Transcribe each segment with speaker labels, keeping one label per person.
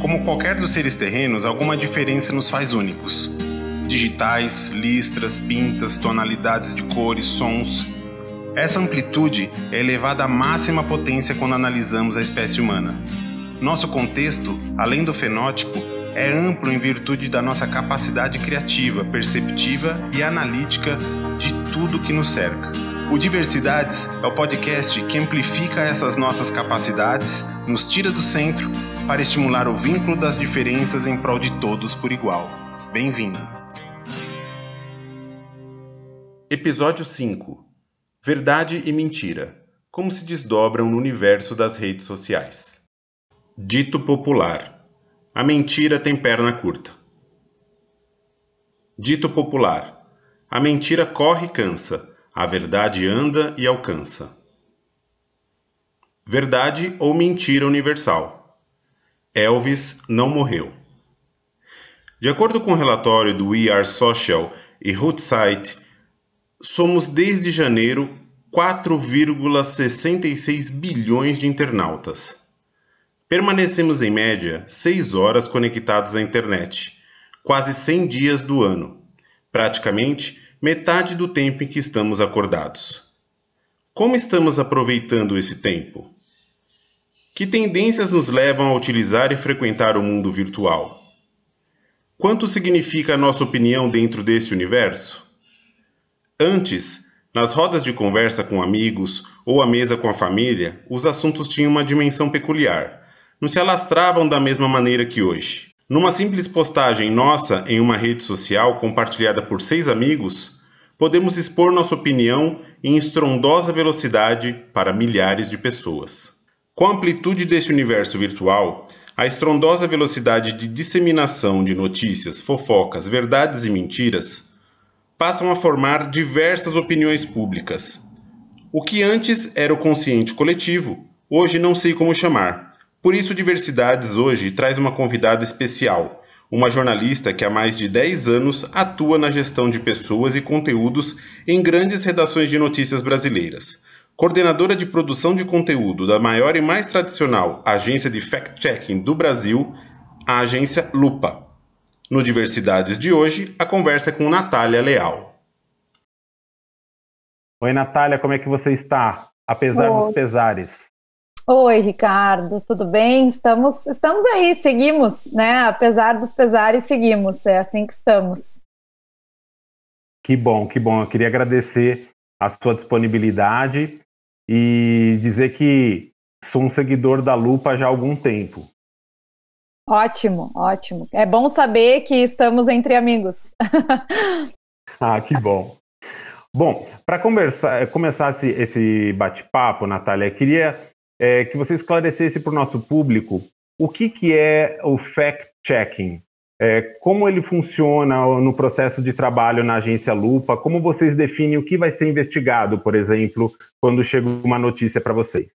Speaker 1: Como qualquer dos seres terrenos, alguma diferença nos faz únicos. Digitais, listras, pintas, tonalidades de cores, sons. Essa amplitude é elevada à máxima potência quando analisamos a espécie humana. Nosso contexto, além do fenótipo, é amplo em virtude da nossa capacidade criativa, perceptiva e analítica de tudo que nos cerca. O Diversidades é o podcast que amplifica essas nossas capacidades, nos tira do centro para estimular o vínculo das diferenças em prol de todos por igual. Bem-vindo. Episódio 5 Verdade e Mentira Como se desdobram no universo das redes sociais. Dito popular: A mentira tem perna curta. Dito popular: A mentira corre e cansa, a verdade anda e alcança. Verdade ou mentira universal? Elvis não morreu. De acordo com o relatório do We Are Social e Hootsuite, somos desde janeiro 4,66 bilhões de internautas. Permanecemos em média 6 horas conectados à internet, quase 100 dias do ano, praticamente metade do tempo em que estamos acordados. Como estamos aproveitando esse tempo? Que tendências nos levam a utilizar e frequentar o mundo virtual? Quanto significa a nossa opinião dentro desse universo? Antes, nas rodas de conversa com amigos ou à mesa com a família, os assuntos tinham uma dimensão peculiar não se alastravam da mesma maneira que hoje. Numa simples postagem nossa em uma rede social compartilhada por seis amigos, podemos expor nossa opinião em estrondosa velocidade para milhares de pessoas. Com a amplitude desse universo virtual, a estrondosa velocidade de disseminação de notícias, fofocas, verdades e mentiras passam a formar diversas opiniões públicas. O que antes era o consciente coletivo, hoje não sei como chamar por isso, Diversidades hoje traz uma convidada especial, uma jornalista que há mais de 10 anos atua na gestão de pessoas e conteúdos em grandes redações de notícias brasileiras. Coordenadora de produção de conteúdo da maior e mais tradicional agência de fact-checking do Brasil, a agência Lupa. No Diversidades de hoje, a conversa é com Natália Leal.
Speaker 2: Oi, Natália, como é que você está? Apesar Oi. dos pesares.
Speaker 3: Oi, Ricardo, tudo bem? Estamos, estamos aí, seguimos, né? Apesar dos pesares, seguimos. É assim que estamos.
Speaker 2: Que bom, que bom. Eu queria agradecer a sua disponibilidade e dizer que sou um seguidor da Lupa já há algum tempo.
Speaker 3: Ótimo, ótimo. É bom saber que estamos entre amigos.
Speaker 2: ah, que bom. Bom, para começar esse, esse bate-papo, Natália, queria é, que você esclarecesse para o nosso público o que, que é o fact-checking, é, como ele funciona no processo de trabalho na agência Lupa, como vocês definem o que vai ser investigado, por exemplo, quando chega uma notícia para vocês.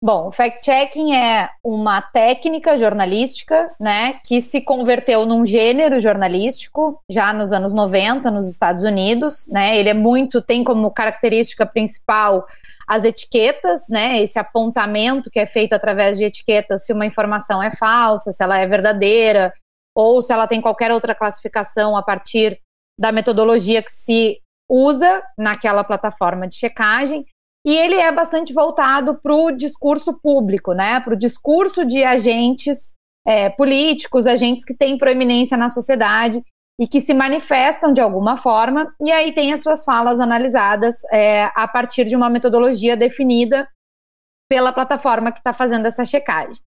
Speaker 3: Bom, o fact-checking é uma técnica jornalística, né, que se converteu num gênero jornalístico já nos anos 90 nos Estados Unidos, né? Ele é muito tem como característica principal as etiquetas, né? Esse apontamento que é feito através de etiquetas se uma informação é falsa, se ela é verdadeira, ou se ela tem qualquer outra classificação a partir da metodologia que se usa naquela plataforma de checagem. E ele é bastante voltado para o discurso público, né? Para o discurso de agentes é, políticos, agentes que têm proeminência na sociedade e que se manifestam de alguma forma, e aí tem as suas falas analisadas é, a partir de uma metodologia definida pela plataforma que está fazendo essa checagem.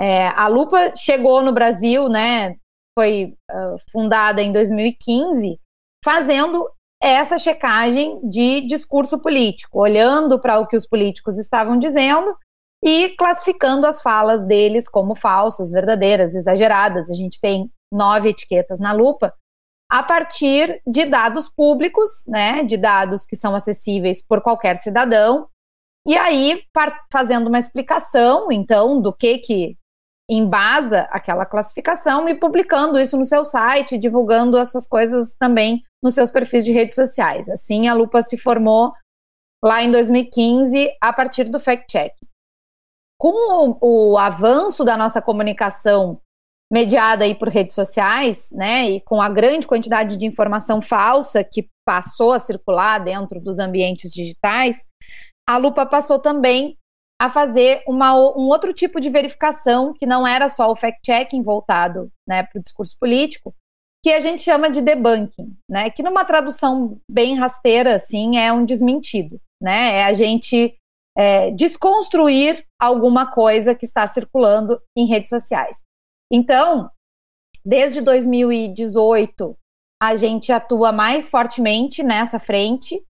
Speaker 3: É, a Lupa chegou no Brasil, né, foi uh, fundada em 2015, fazendo essa checagem de discurso político, olhando para o que os políticos estavam dizendo e classificando as falas deles como falsas, verdadeiras, exageradas. A gente tem nove etiquetas na lupa, a partir de dados públicos, né, de dados que são acessíveis por qualquer cidadão, e aí fazendo uma explicação, então, do que que embasa aquela classificação e publicando isso no seu site, divulgando essas coisas também nos seus perfis de redes sociais. Assim, a Lupa se formou lá em 2015 a partir do fact-check. com o, o, avanço da nossa comunicação mediada aí por redes sociais, né, e com a grande quantidade de informação falsa que passou a circular dentro dos ambientes digitais, a lupa passou também a fazer uma, um outro tipo de verificação que não era só o fact-checking voltado né, para o discurso político, que a gente chama de debunking, né? Que numa tradução bem rasteira, assim, é um desmentido, né? É a gente é, desconstruir alguma coisa que está circulando em redes sociais. Então, desde 2018, a gente atua mais fortemente nessa frente,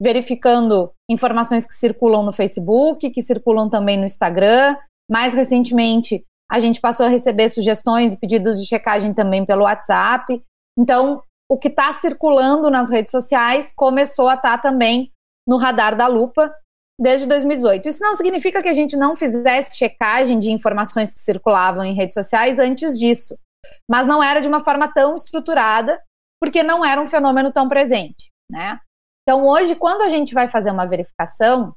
Speaker 3: verificando informações que circulam no Facebook, que circulam também no Instagram. Mais recentemente, a gente passou a receber sugestões e pedidos de checagem também pelo WhatsApp. Então, o que está circulando nas redes sociais começou a estar tá também no radar da lupa desde 2018. Isso não significa que a gente não fizesse checagem de informações que circulavam em redes sociais antes disso, mas não era de uma forma tão estruturada, porque não era um fenômeno tão presente, né? Então, hoje, quando a gente vai fazer uma verificação,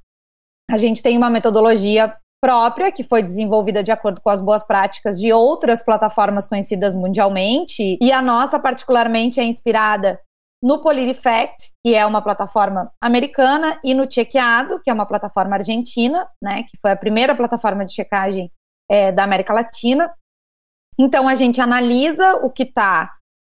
Speaker 3: a gente tem uma metodologia própria, que foi desenvolvida de acordo com as boas práticas de outras plataformas conhecidas mundialmente, e a nossa, particularmente, é inspirada no PolitiFact, que é uma plataforma americana, e no Chequeado, que é uma plataforma argentina, né, que foi a primeira plataforma de checagem é, da América Latina. Então, a gente analisa o que está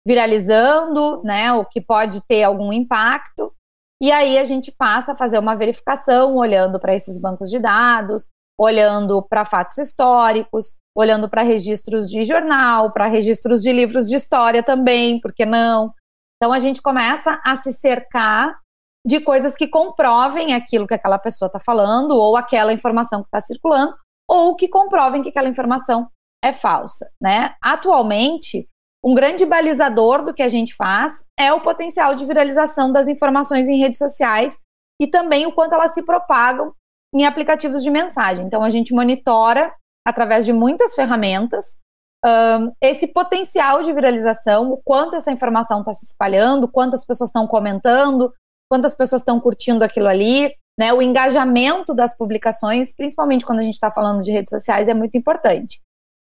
Speaker 3: viralizando, né, o que pode ter algum impacto, e aí a gente passa a fazer uma verificação olhando para esses bancos de dados, olhando para fatos históricos, olhando para registros de jornal, para registros de livros de história também, por que não? Então a gente começa a se cercar de coisas que comprovem aquilo que aquela pessoa está falando, ou aquela informação que está circulando, ou que comprovem que aquela informação é falsa. Né? Atualmente, um grande balizador do que a gente faz é o potencial de viralização das informações em redes sociais e também o quanto elas se propagam em aplicativos de mensagem. Então, a gente monitora, através de muitas ferramentas, um, esse potencial de viralização, o quanto essa informação está se espalhando, quantas pessoas estão comentando, quantas pessoas estão curtindo aquilo ali, né? O engajamento das publicações, principalmente quando a gente está falando de redes sociais, é muito importante.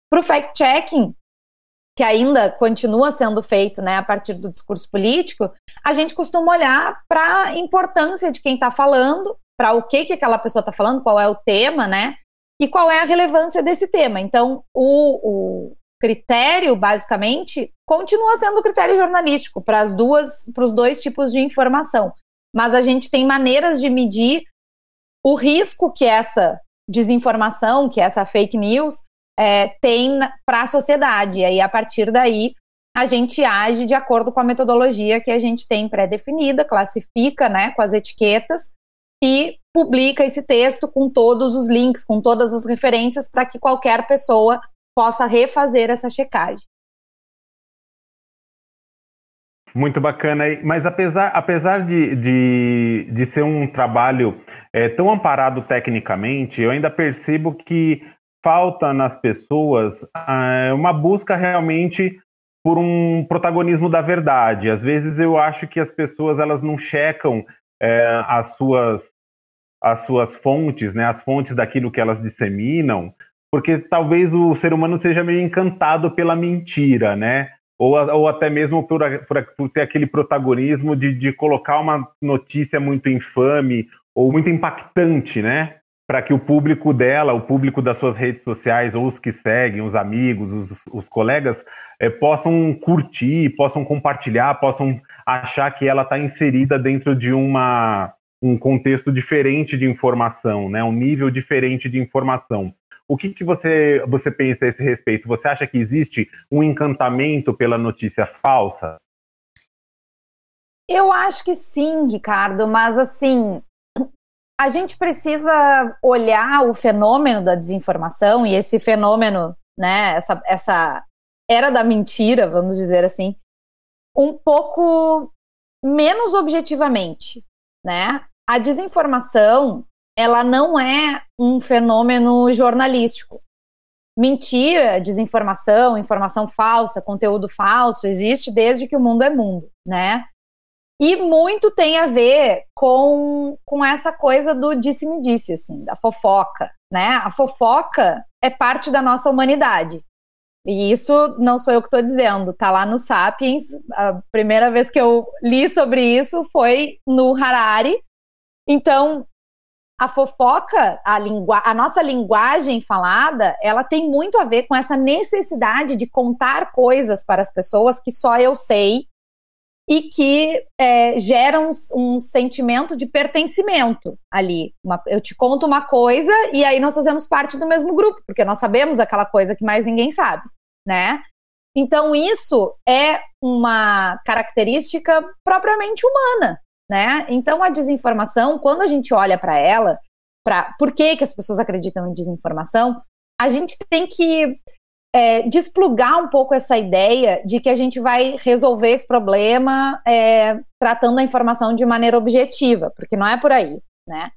Speaker 3: Para o fact-checking, que ainda continua sendo feito né, a partir do discurso político, a gente costuma olhar para a importância de quem está falando, para o que, que aquela pessoa está falando, qual é o tema, né? E qual é a relevância desse tema. Então, o, o critério, basicamente, continua sendo o critério jornalístico para as duas, para os dois tipos de informação. Mas a gente tem maneiras de medir o risco que essa desinformação, que essa fake news é, tem para a sociedade. E aí, a partir daí, a gente age de acordo com a metodologia que a gente tem pré-definida, classifica né, com as etiquetas e publica esse texto com todos os links, com todas as referências, para que qualquer pessoa possa refazer essa checagem.
Speaker 1: Muito bacana. Mas apesar, apesar de, de, de ser um trabalho é, tão amparado tecnicamente, eu ainda percebo que falta nas pessoas é, uma busca realmente por um protagonismo da verdade. Às vezes eu acho que as pessoas elas não checam é, as suas as suas fontes, né, as fontes daquilo que elas disseminam, porque talvez o ser humano seja meio encantado pela mentira, né? Ou, ou até mesmo por, por, por ter aquele protagonismo de, de colocar uma notícia muito infame ou muito impactante, né? Para que o público dela, o público das suas redes sociais, ou os que seguem, os amigos, os, os colegas, é, possam curtir, possam compartilhar, possam achar que ela está inserida dentro de uma, um contexto diferente de informação, né? um nível diferente de informação. O que, que você, você pensa a esse respeito? Você acha que existe um encantamento pela notícia falsa?
Speaker 3: Eu acho que sim, Ricardo, mas assim, a gente precisa olhar o fenômeno da desinformação e esse fenômeno, né, essa, essa era da mentira, vamos dizer assim, um pouco menos objetivamente, né? A desinformação, ela não é um fenômeno jornalístico. Mentira, desinformação, informação falsa, conteúdo falso, existe desde que o mundo é mundo, né? E muito tem a ver com, com essa coisa do disse-me-disse, assim, da fofoca, né? A fofoca é parte da nossa humanidade. E isso não sou eu que estou dizendo, tá lá no Sapiens. A primeira vez que eu li sobre isso foi no Harari. Então, a fofoca, a, a nossa linguagem falada, ela tem muito a ver com essa necessidade de contar coisas para as pessoas que só eu sei e que é, geram um, um, sentimento de pertencimento ali. Uma, eu te conto uma coisa e aí nós fazemos parte do mesmo grupo, porque nós sabemos aquela coisa que mais ninguém sabe, né? Então isso é uma característica propriamente humana, né? Então a desinformação, quando a gente olha para ela, para por que, que as pessoas acreditam em desinformação, a gente tem que é, desplugar um pouco essa ideia de que a gente vai resolver esse problema é, tratando a informação de maneira objetiva, porque não é por aí, né?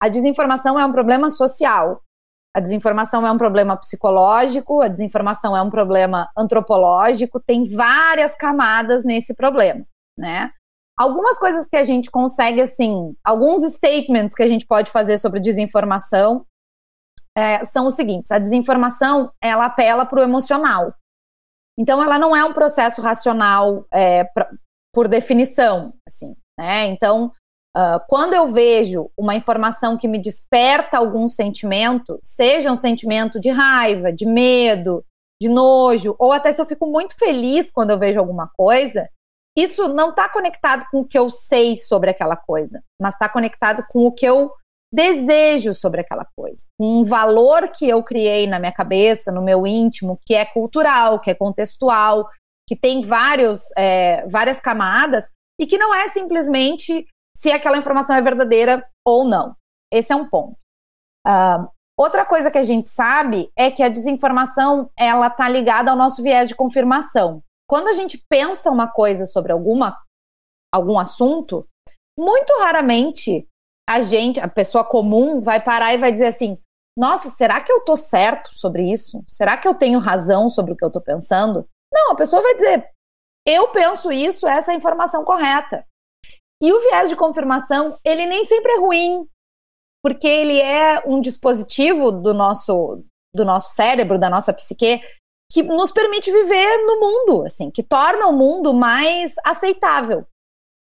Speaker 3: A desinformação é um problema social, a desinformação é um problema psicológico, a desinformação é um problema antropológico, tem várias camadas nesse problema, né? Algumas coisas que a gente consegue, assim, alguns statements que a gente pode fazer sobre desinformação é, são os seguintes: a desinformação ela apela para o emocional. Então, ela não é um processo racional é, pra, por definição, assim, né? Então, uh, quando eu vejo uma informação que me desperta algum sentimento, seja um sentimento de raiva, de medo, de nojo, ou até se eu fico muito feliz quando eu vejo alguma coisa, isso não está conectado com o que eu sei sobre aquela coisa, mas está conectado com o que eu desejo sobre aquela coisa, um valor que eu criei na minha cabeça, no meu íntimo, que é cultural, que é contextual, que tem vários, é, várias camadas e que não é simplesmente se aquela informação é verdadeira ou não. Esse é um ponto. Uh, outra coisa que a gente sabe é que a desinformação ela está ligada ao nosso viés de confirmação. Quando a gente pensa uma coisa sobre alguma algum assunto, muito raramente a gente, a pessoa comum, vai parar e vai dizer assim: nossa, será que eu tô certo sobre isso? Será que eu tenho razão sobre o que eu tô pensando? Não, a pessoa vai dizer: eu penso isso, essa é a informação correta. E o viés de confirmação, ele nem sempre é ruim, porque ele é um dispositivo do nosso do nosso cérebro, da nossa psique, que nos permite viver no mundo, assim, que torna o mundo mais aceitável.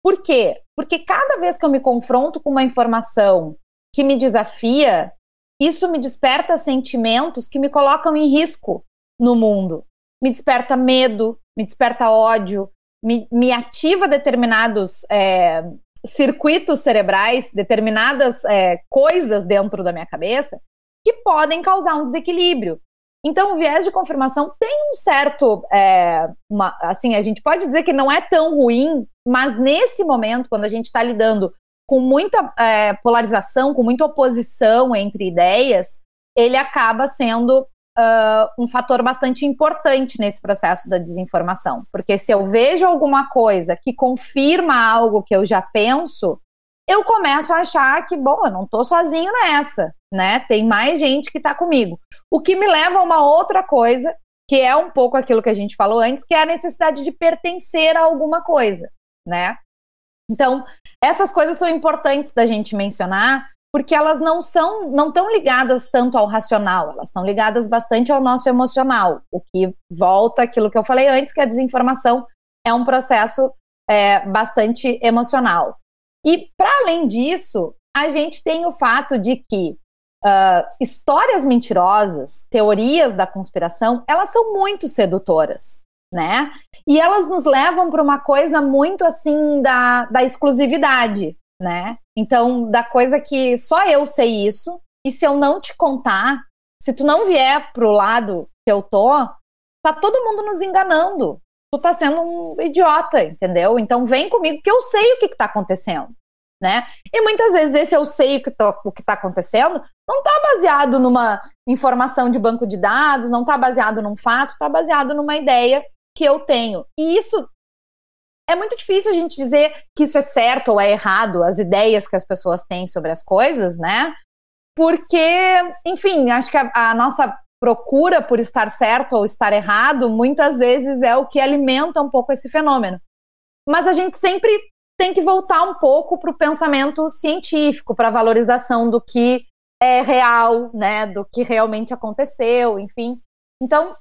Speaker 3: Por quê? Porque cada vez que eu me confronto com uma informação que me desafia, isso me desperta sentimentos que me colocam em risco no mundo. Me desperta medo, me desperta ódio, me, me ativa determinados é, circuitos cerebrais, determinadas é, coisas dentro da minha cabeça que podem causar um desequilíbrio. Então, o viés de confirmação tem um certo. É, uma, assim, a gente pode dizer que não é tão ruim, mas nesse momento, quando a gente está lidando com muita é, polarização, com muita oposição entre ideias, ele acaba sendo uh, um fator bastante importante nesse processo da desinformação. Porque se eu vejo alguma coisa que confirma algo que eu já penso, eu começo a achar que, bom, eu não estou sozinho nessa, né? Tem mais gente que está comigo. O que me leva a uma outra coisa, que é um pouco aquilo que a gente falou antes, que é a necessidade de pertencer a alguma coisa, né? Então, essas coisas são importantes da gente mencionar, porque elas não são, não estão ligadas tanto ao racional, elas estão ligadas bastante ao nosso emocional, o que volta aquilo que eu falei antes, que a desinformação é um processo é, bastante emocional. E, para além disso, a gente tem o fato de que uh, histórias mentirosas, teorias da conspiração, elas são muito sedutoras, né? E elas nos levam para uma coisa muito assim da, da exclusividade, né? Então, da coisa que só eu sei isso, e se eu não te contar, se tu não vier pro lado que eu tô, tá todo mundo nos enganando tu tá sendo um idiota, entendeu? Então vem comigo que eu sei o que, que tá acontecendo. Né? E muitas vezes esse eu sei o que, tô, o que tá acontecendo não tá baseado numa informação de banco de dados, não tá baseado num fato, tá baseado numa ideia que eu tenho. E isso é muito difícil a gente dizer que isso é certo ou é errado, as ideias que as pessoas têm sobre as coisas, né? Porque, enfim, acho que a, a nossa procura por estar certo ou estar errado, muitas vezes é o que alimenta um pouco esse fenômeno. Mas a gente sempre tem que voltar um pouco para o pensamento científico, para a valorização do que é real, né, do que realmente aconteceu, enfim. Então,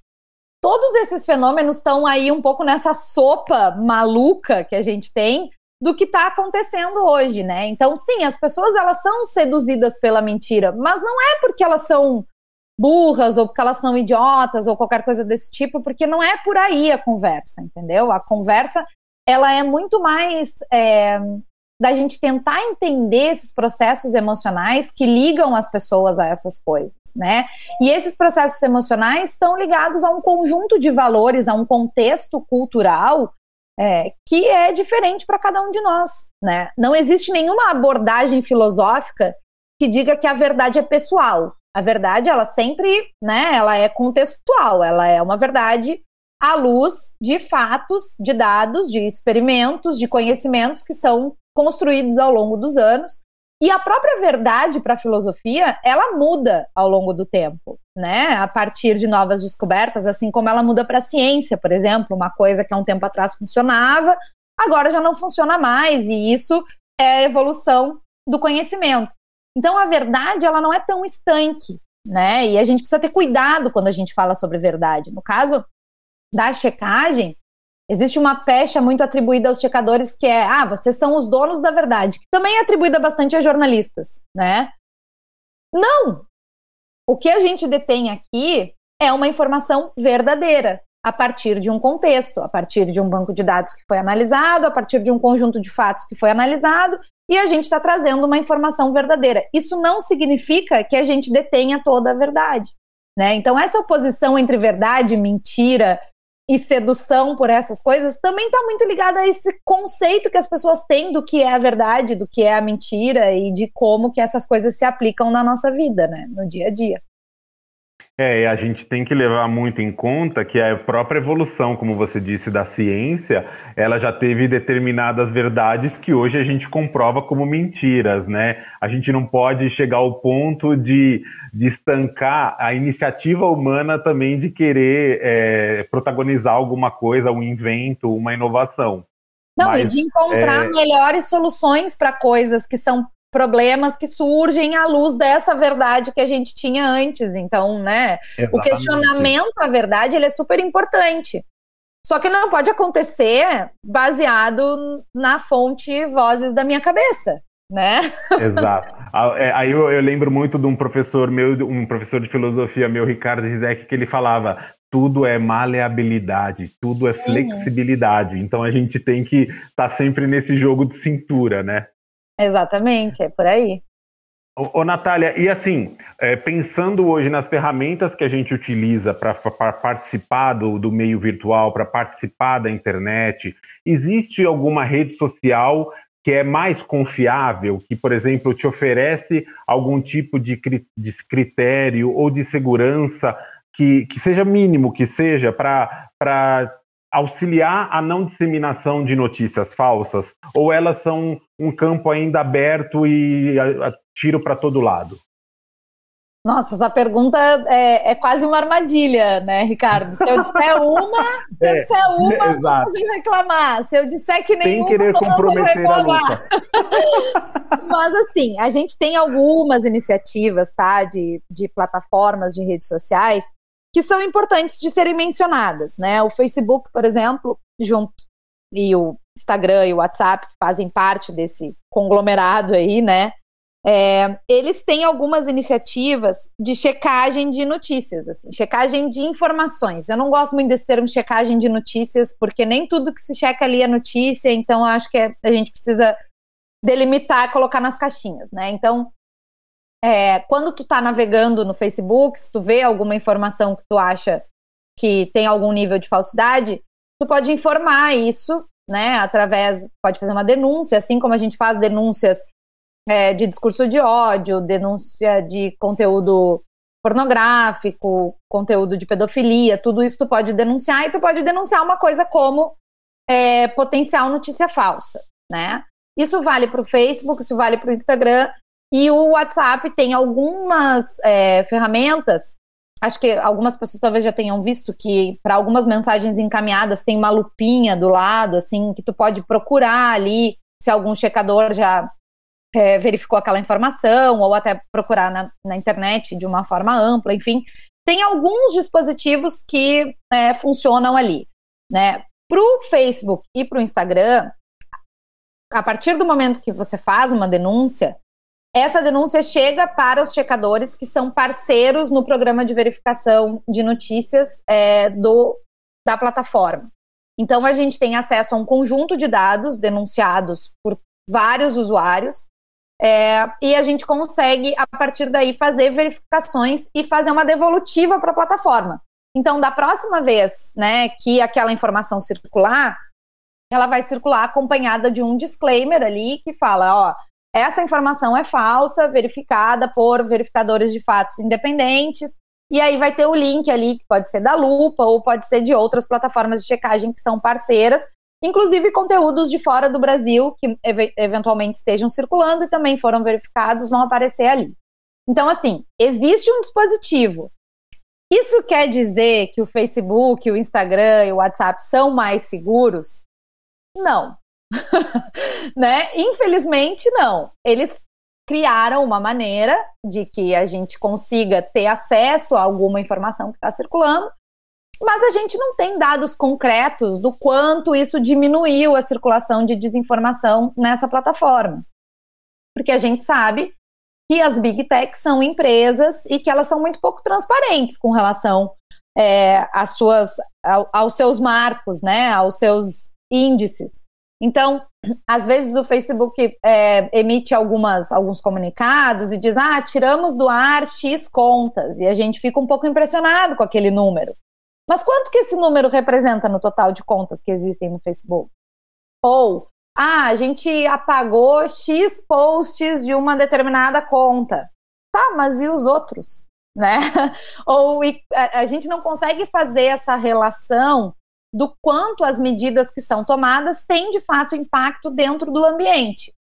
Speaker 3: todos esses fenômenos estão aí um pouco nessa sopa maluca que a gente tem do que está acontecendo hoje, né? Então, sim, as pessoas elas são seduzidas pela mentira, mas não é porque elas são burras ou porque elas são idiotas ou qualquer coisa desse tipo, porque não é por aí a conversa, entendeu? A conversa ela é muito mais é, da gente tentar entender esses processos emocionais que ligam as pessoas a essas coisas, né? E esses processos emocionais estão ligados a um conjunto de valores, a um contexto cultural é, que é diferente para cada um de nós, né? Não existe nenhuma abordagem filosófica que diga que a verdade é pessoal. A verdade, ela sempre, né? Ela é contextual. Ela é uma verdade à luz de fatos, de dados, de experimentos, de conhecimentos que são construídos ao longo dos anos. E a própria verdade para a filosofia, ela muda ao longo do tempo, né? A partir de novas descobertas, assim como ela muda para a ciência, por exemplo, uma coisa que há um tempo atrás funcionava, agora já não funciona mais, e isso é a evolução do conhecimento. Então a verdade, ela não é tão estanque, né? E a gente precisa ter cuidado quando a gente fala sobre verdade. No caso da checagem, Existe uma pecha muito atribuída aos checadores que é, ah, vocês são os donos da verdade, que também é atribuída bastante a jornalistas, né? Não! O que a gente detém aqui é uma informação verdadeira, a partir de um contexto, a partir de um banco de dados que foi analisado, a partir de um conjunto de fatos que foi analisado, e a gente está trazendo uma informação verdadeira. Isso não significa que a gente detenha toda a verdade. Né? Então, essa oposição entre verdade, mentira, e sedução por essas coisas também está muito ligada a esse conceito que as pessoas têm do que é a verdade, do que é a mentira e de como que essas coisas se aplicam na nossa vida, né, no dia a dia.
Speaker 1: É, e a gente tem que levar muito em conta que a própria evolução, como você disse, da ciência, ela já teve determinadas verdades que hoje a gente comprova como mentiras, né? A gente não pode chegar ao ponto de, de estancar a iniciativa humana também de querer é, protagonizar alguma coisa, um invento, uma inovação.
Speaker 3: Não, Mas, e de encontrar é... melhores soluções para coisas que são problemas que surgem à luz dessa verdade que a gente tinha antes. Então, né, Exatamente. o questionamento à verdade ele é super importante. Só que não pode acontecer baseado na fonte vozes da minha cabeça, né?
Speaker 1: Exato. É, aí eu, eu, lembro muito de um professor meu, um professor de filosofia meu, Ricardo Rizek, que ele falava: tudo é maleabilidade, tudo é flexibilidade. Então a gente tem que estar tá sempre nesse jogo de cintura, né?
Speaker 3: Exatamente, é por aí.
Speaker 1: Ô, ô Natália, e assim, é, pensando hoje nas ferramentas que a gente utiliza para participar do, do meio virtual, para participar da internet, existe alguma rede social que é mais confiável, que, por exemplo, te oferece algum tipo de, de critério ou de segurança que, que seja mínimo, que seja para auxiliar a não disseminação de notícias falsas? Ou elas são um campo ainda aberto e tiro para todo lado?
Speaker 3: Nossa, essa pergunta é, é, quase uma armadilha, né, Ricardo? Se eu disser uma, se eu disser uma, é, reclamar. Se eu disser que nenhuma,
Speaker 1: Sem querer comprometer a luta.
Speaker 3: Mas assim, a gente tem algumas iniciativas, tá, de, de plataformas de redes sociais que são importantes de serem mencionadas, né? O Facebook, por exemplo, junto e o Instagram e o WhatsApp que fazem parte desse conglomerado aí, né? É, eles têm algumas iniciativas de checagem de notícias, assim, checagem de informações. Eu não gosto muito desse termo checagem de notícias, porque nem tudo que se checa ali é notícia, então acho que é, a gente precisa delimitar, colocar nas caixinhas, né? Então, é, quando tu tá navegando no Facebook, se tu vê alguma informação que tu acha que tem algum nível de falsidade, tu pode informar isso, né, através, pode fazer uma denúncia, assim como a gente faz denúncias é, de discurso de ódio, denúncia de conteúdo pornográfico, conteúdo de pedofilia, tudo isso tu pode denunciar e tu pode denunciar uma coisa como é, potencial notícia falsa, né? Isso vale para o Facebook, isso vale para o Instagram e o WhatsApp tem algumas é, ferramentas. Acho que algumas pessoas talvez já tenham visto que para algumas mensagens encaminhadas tem uma lupinha do lado, assim, que tu pode procurar ali se algum checador já é, verificou aquela informação, ou até procurar na, na, internet de uma forma ampla, enfim. Tem alguns dispositivos que é, funcionam ali. Né? Para o Facebook e para o Instagram, a partir do momento que você faz uma denúncia, essa denúncia chega para os checadores que são parceiros no programa de verificação de notícias é, do, da plataforma. Então, a gente tem acesso a um conjunto de dados denunciados por vários usuários é, e a gente consegue, a partir daí, fazer verificações e fazer uma devolutiva para a plataforma. Então, da próxima vez né, que aquela informação circular, ela vai circular acompanhada de um disclaimer ali que fala, ó, essa informação é falsa, verificada por verificadores de fatos independentes, e aí vai ter o link ali, que pode ser da Lupa ou pode ser de outras plataformas de checagem que são parceiras, inclusive conteúdos de fora do Brasil que ev eventualmente estejam circulando e também foram verificados, vão aparecer ali. Então, assim, existe um dispositivo. Isso quer dizer que o Facebook, o Instagram e o WhatsApp são mais seguros? Não. né? Infelizmente, não. Eles criaram uma maneira de que a gente consiga ter acesso a alguma informação que está circulando, mas a gente não tem dados concretos do quanto isso diminuiu a circulação de desinformação nessa plataforma. Porque a gente sabe que as big techs são empresas e que elas são muito pouco transparentes com relação é, às suas, ao, aos seus marcos, né, aos seus índices. Então, às vezes o Facebook é, emite algumas, alguns comunicados e diz: ah, tiramos do ar X contas, e a gente fica um pouco impressionado com aquele número. Mas quanto que esse número representa no total de contas que existem no Facebook? Ou, ah, a gente apagou X posts de uma determinada conta. Tá, mas e os outros? Né? Ou a, a gente não consegue fazer essa relação do quanto as medidas que são tomadas têm de fato impacto dentro do ambiente.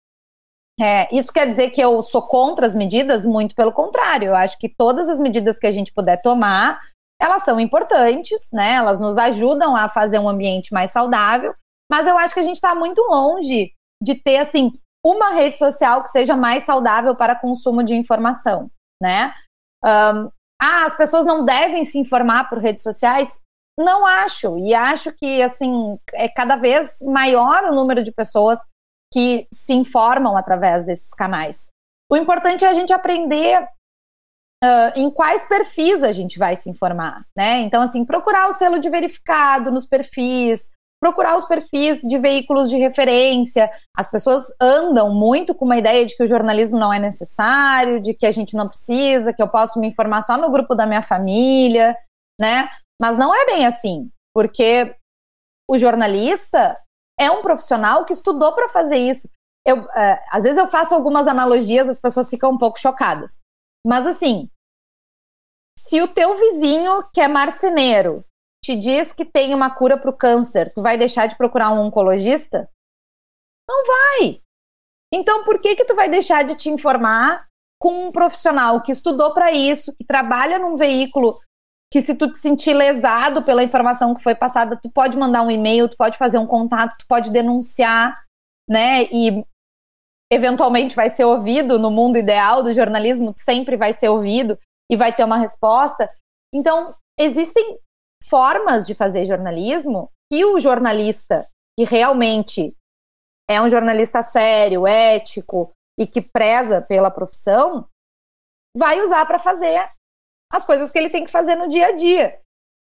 Speaker 3: É, isso quer dizer que eu sou contra as medidas? Muito pelo contrário, eu acho que todas as medidas que a gente puder tomar, elas são importantes, né? Elas nos ajudam a fazer um ambiente mais saudável, mas eu acho que a gente está muito longe de ter assim uma rede social que seja mais saudável para consumo de informação, né? Um, ah, as pessoas não devem se informar por redes sociais. Não acho, e acho que assim é cada vez maior o número de pessoas que se informam através desses canais. O importante é a gente aprender uh, em quais perfis a gente vai se informar, né? Então, assim, procurar o selo de verificado nos perfis, procurar os perfis de veículos de referência. As pessoas andam muito com uma ideia de que o jornalismo não é necessário, de que a gente não precisa, que eu posso me informar só no grupo da minha família, né? Mas não é bem assim, porque o jornalista é um profissional que estudou para fazer isso. Eu, uh, às vezes eu faço algumas analogias, as pessoas ficam um pouco chocadas. Mas assim, se o teu vizinho, que é marceneiro, te diz que tem uma cura para o câncer, tu vai deixar de procurar um oncologista? Não vai. Então, por que que tu vai deixar de te informar com um profissional que estudou para isso, que trabalha num veículo que se tu te sentir lesado pela informação que foi passada, tu pode mandar um e-mail, tu pode fazer um contato, tu pode denunciar, né? E eventualmente vai ser ouvido no mundo ideal do jornalismo, sempre vai ser ouvido e vai ter uma resposta. Então, existem formas de fazer jornalismo que o jornalista que realmente é um jornalista sério, ético e que preza pela profissão, vai usar para fazer as coisas que ele tem que fazer no dia a dia.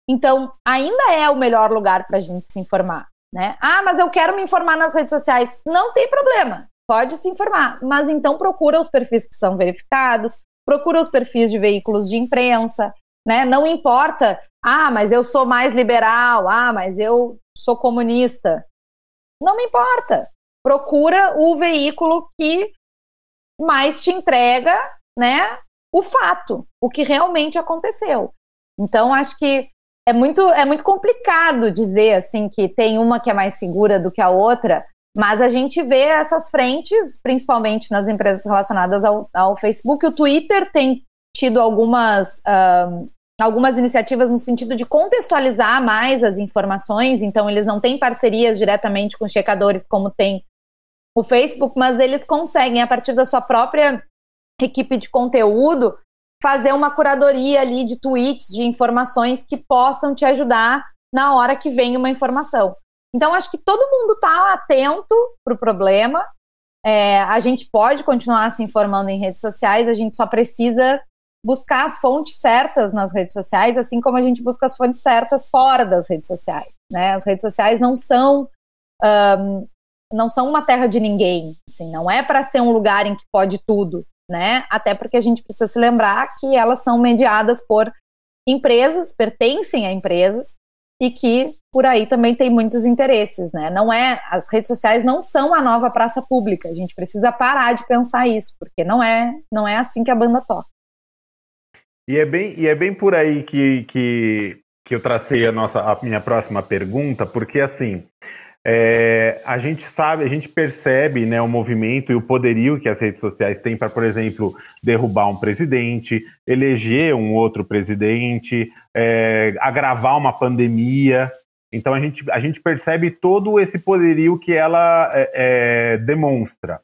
Speaker 3: Então, ainda é o melhor lugar para a gente se informar, né? Ah, mas eu quero me informar nas redes sociais. Não tem problema, pode se informar, mas então procura os perfis que são verificados, procura os perfis de veículos de imprensa, né? Não importa, ah, mas eu sou mais liberal, ah, mas eu sou comunista. Não me importa. Procura o veículo que mais te entrega, né, o fato, o que realmente aconteceu. Então, acho que é muito, é muito complicado dizer assim que tem uma que é mais segura do que a outra, mas a gente vê essas frentes, principalmente nas empresas relacionadas ao, ao Facebook. O Twitter tem tido algumas, um, algumas iniciativas no sentido de contextualizar mais as informações, então eles não têm parcerias diretamente com checadores como tem o Facebook, mas eles conseguem, a partir da sua própria equipe de conteúdo, fazer uma curadoria ali de tweets, de informações que possam te ajudar na hora que vem uma informação. Então, acho que todo mundo está atento para o problema. É, a gente pode continuar se informando em redes sociais, a gente só precisa buscar as fontes certas nas redes sociais, assim como a gente busca as fontes certas fora das redes sociais. Né? As redes sociais não são um, não são uma terra de ninguém, assim, não é para ser um lugar em que pode tudo, né? Até porque a gente precisa se lembrar que elas são mediadas por empresas, pertencem a empresas e que por aí também tem muitos interesses, né? Não é, as redes sociais não são a nova praça pública. A gente precisa parar de pensar isso, porque não é, não é assim que a banda toca.
Speaker 1: E é bem, e é bem por aí que, que, que eu tracei a nossa a minha próxima pergunta, porque assim, é, a gente sabe, a gente percebe né, o movimento e o poderio que as redes sociais têm para, por exemplo, derrubar um presidente, eleger um outro presidente, é, agravar uma pandemia. Então a gente, a gente percebe todo esse poderio que ela é, é demonstra.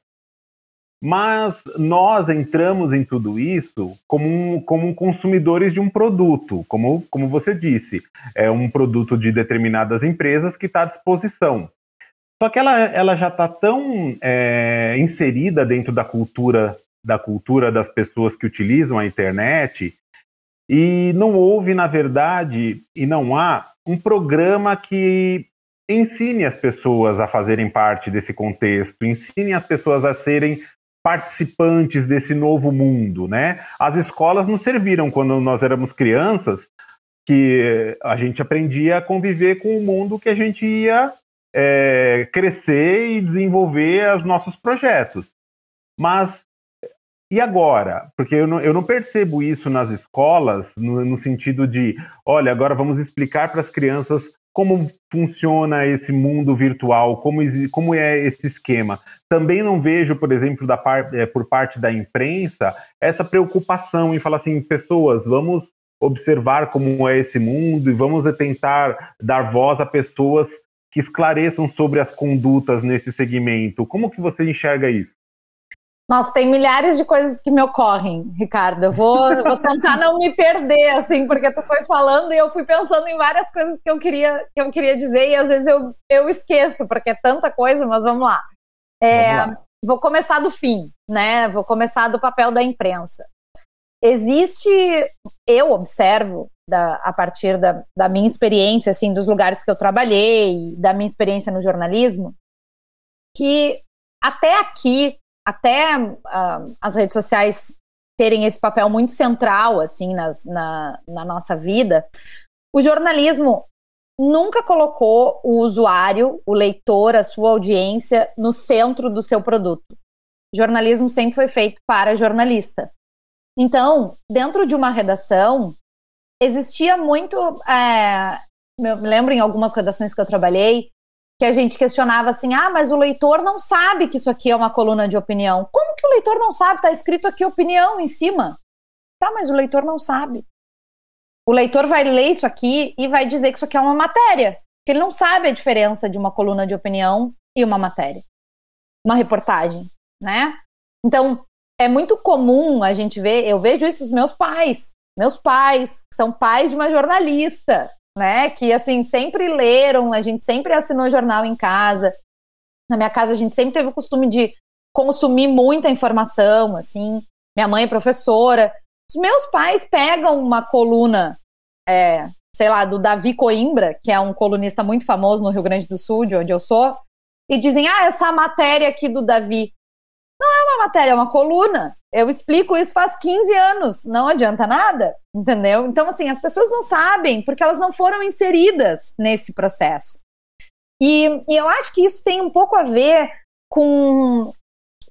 Speaker 1: Mas nós entramos em tudo isso como, um, como consumidores de um produto, como, como você disse, é um produto de determinadas empresas que está à disposição. Só que ela, ela já está tão é, inserida dentro da cultura da cultura das pessoas que utilizam a internet e não houve, na verdade, e não há um programa que ensine as pessoas a fazerem parte desse contexto, ensine as pessoas a serem participantes desse novo mundo, né? As escolas nos serviram quando nós éramos crianças, que a gente aprendia a conviver com o mundo que a gente ia é, crescer e desenvolver os nossos projetos. Mas e agora? Porque eu não, eu não percebo isso nas escolas, no, no sentido de, olha, agora vamos explicar para as crianças como funciona esse mundo virtual, como, como é esse esquema. Também não vejo, por exemplo, da par, é, por parte da imprensa, essa preocupação em falar assim, pessoas, vamos observar como é esse mundo e vamos tentar dar voz a pessoas que esclareçam sobre as condutas nesse segmento. Como que você enxerga isso?
Speaker 3: Nossa, tem milhares de coisas que me ocorrem, Ricardo. Eu vou, vou tentar não me perder, assim, porque tu foi falando e eu fui pensando em várias coisas que eu queria, que eu queria dizer e às vezes eu, eu esqueço, porque é tanta coisa, mas vamos lá. É, vamos lá. Vou começar do fim, né? Vou começar do papel da imprensa. Existe, eu observo, da, a partir da, da minha experiência, assim, dos lugares que eu trabalhei, da minha experiência no jornalismo, que até aqui até uh, as redes sociais terem esse papel muito central assim nas, na, na nossa vida, o jornalismo nunca colocou o usuário, o leitor, a sua audiência no centro do seu produto. O jornalismo sempre foi feito para jornalista. Então, dentro de uma redação, existia muito. É, eu me lembro em algumas redações que eu trabalhei, que a gente questionava assim: ah, mas o leitor não sabe que isso aqui é uma coluna de opinião. Como que o leitor não sabe? Está escrito aqui opinião em cima. Tá, mas o leitor não sabe. O leitor vai ler isso aqui e vai dizer que isso aqui é uma matéria. Porque ele não sabe a diferença de uma coluna de opinião e uma matéria. Uma reportagem, né? Então, é muito comum a gente ver, eu vejo isso dos meus pais. Meus pais, são pais de uma jornalista, né? Que assim sempre leram, a gente sempre assinou jornal em casa. Na minha casa a gente sempre teve o costume de consumir muita informação, assim. Minha mãe é professora. Os meus pais pegam uma coluna, é, sei lá, do Davi Coimbra, que é um colunista muito famoso no Rio Grande do Sul, de onde eu sou, e dizem: ah, essa matéria aqui do Davi. Não é uma matéria, é uma coluna. Eu explico isso faz 15 anos, não adianta nada, entendeu? Então, assim, as pessoas não sabem porque elas não foram inseridas nesse processo. E, e eu acho que isso tem um pouco a ver com,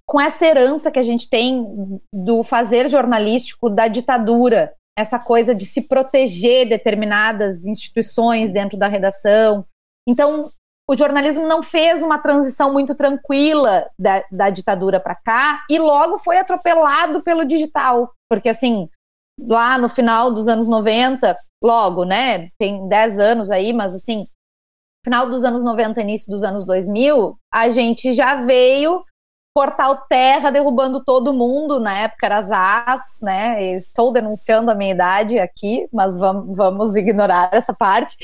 Speaker 3: com essa herança que a gente tem do fazer jornalístico da ditadura, essa coisa de se proteger determinadas instituições dentro da redação. Então, o jornalismo não fez uma transição muito tranquila da, da ditadura para cá e logo foi atropelado pelo digital. Porque, assim, lá no final dos anos 90, logo, né? Tem 10 anos aí, mas, assim, final dos anos 90, início dos anos 2000, a gente já veio Portal Terra derrubando todo mundo, na época era Zaz, né? Estou denunciando a minha idade aqui, mas vamos, vamos ignorar essa parte.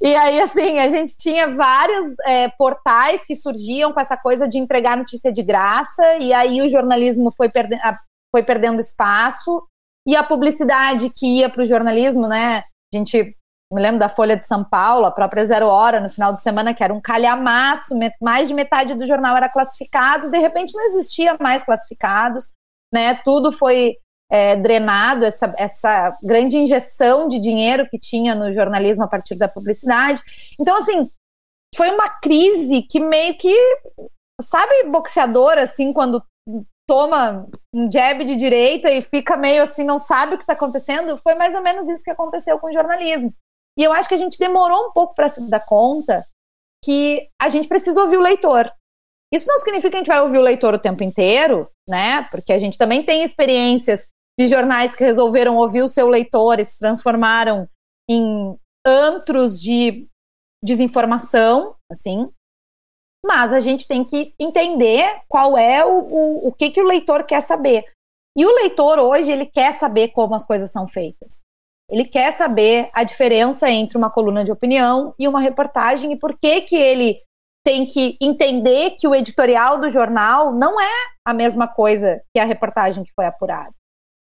Speaker 3: E aí, assim, a gente tinha vários é, portais que surgiam com essa coisa de entregar notícia de graça, e aí o jornalismo foi, perde foi perdendo espaço, e a publicidade que ia para o jornalismo, né? A gente me lembro da Folha de São Paulo, a própria Zero Hora, no final de semana, que era um calhamaço, mais de metade do jornal era classificados, de repente não existia mais classificados, né? Tudo foi é, drenado, essa, essa grande injeção de dinheiro que tinha no jornalismo a partir da publicidade. Então, assim, foi uma crise que meio que, sabe, boxeador, assim, quando toma um jab de direita e fica meio assim, não sabe o que está acontecendo, foi mais ou menos isso que aconteceu com o jornalismo. E eu acho que a gente demorou um pouco para se dar conta que a gente precisa ouvir o leitor. Isso não significa que a gente vai ouvir o leitor o tempo inteiro, né? Porque a gente também tem experiências de jornais que resolveram ouvir o seu leitor e se transformaram em antros de desinformação, assim. Mas a gente tem que entender qual é o, o, o que, que o leitor quer saber. E o leitor hoje, ele quer saber como as coisas são feitas. Ele quer saber a diferença entre uma coluna de opinião e uma reportagem e por que que ele tem que entender que o editorial do jornal não é a mesma coisa que a reportagem que foi apurada.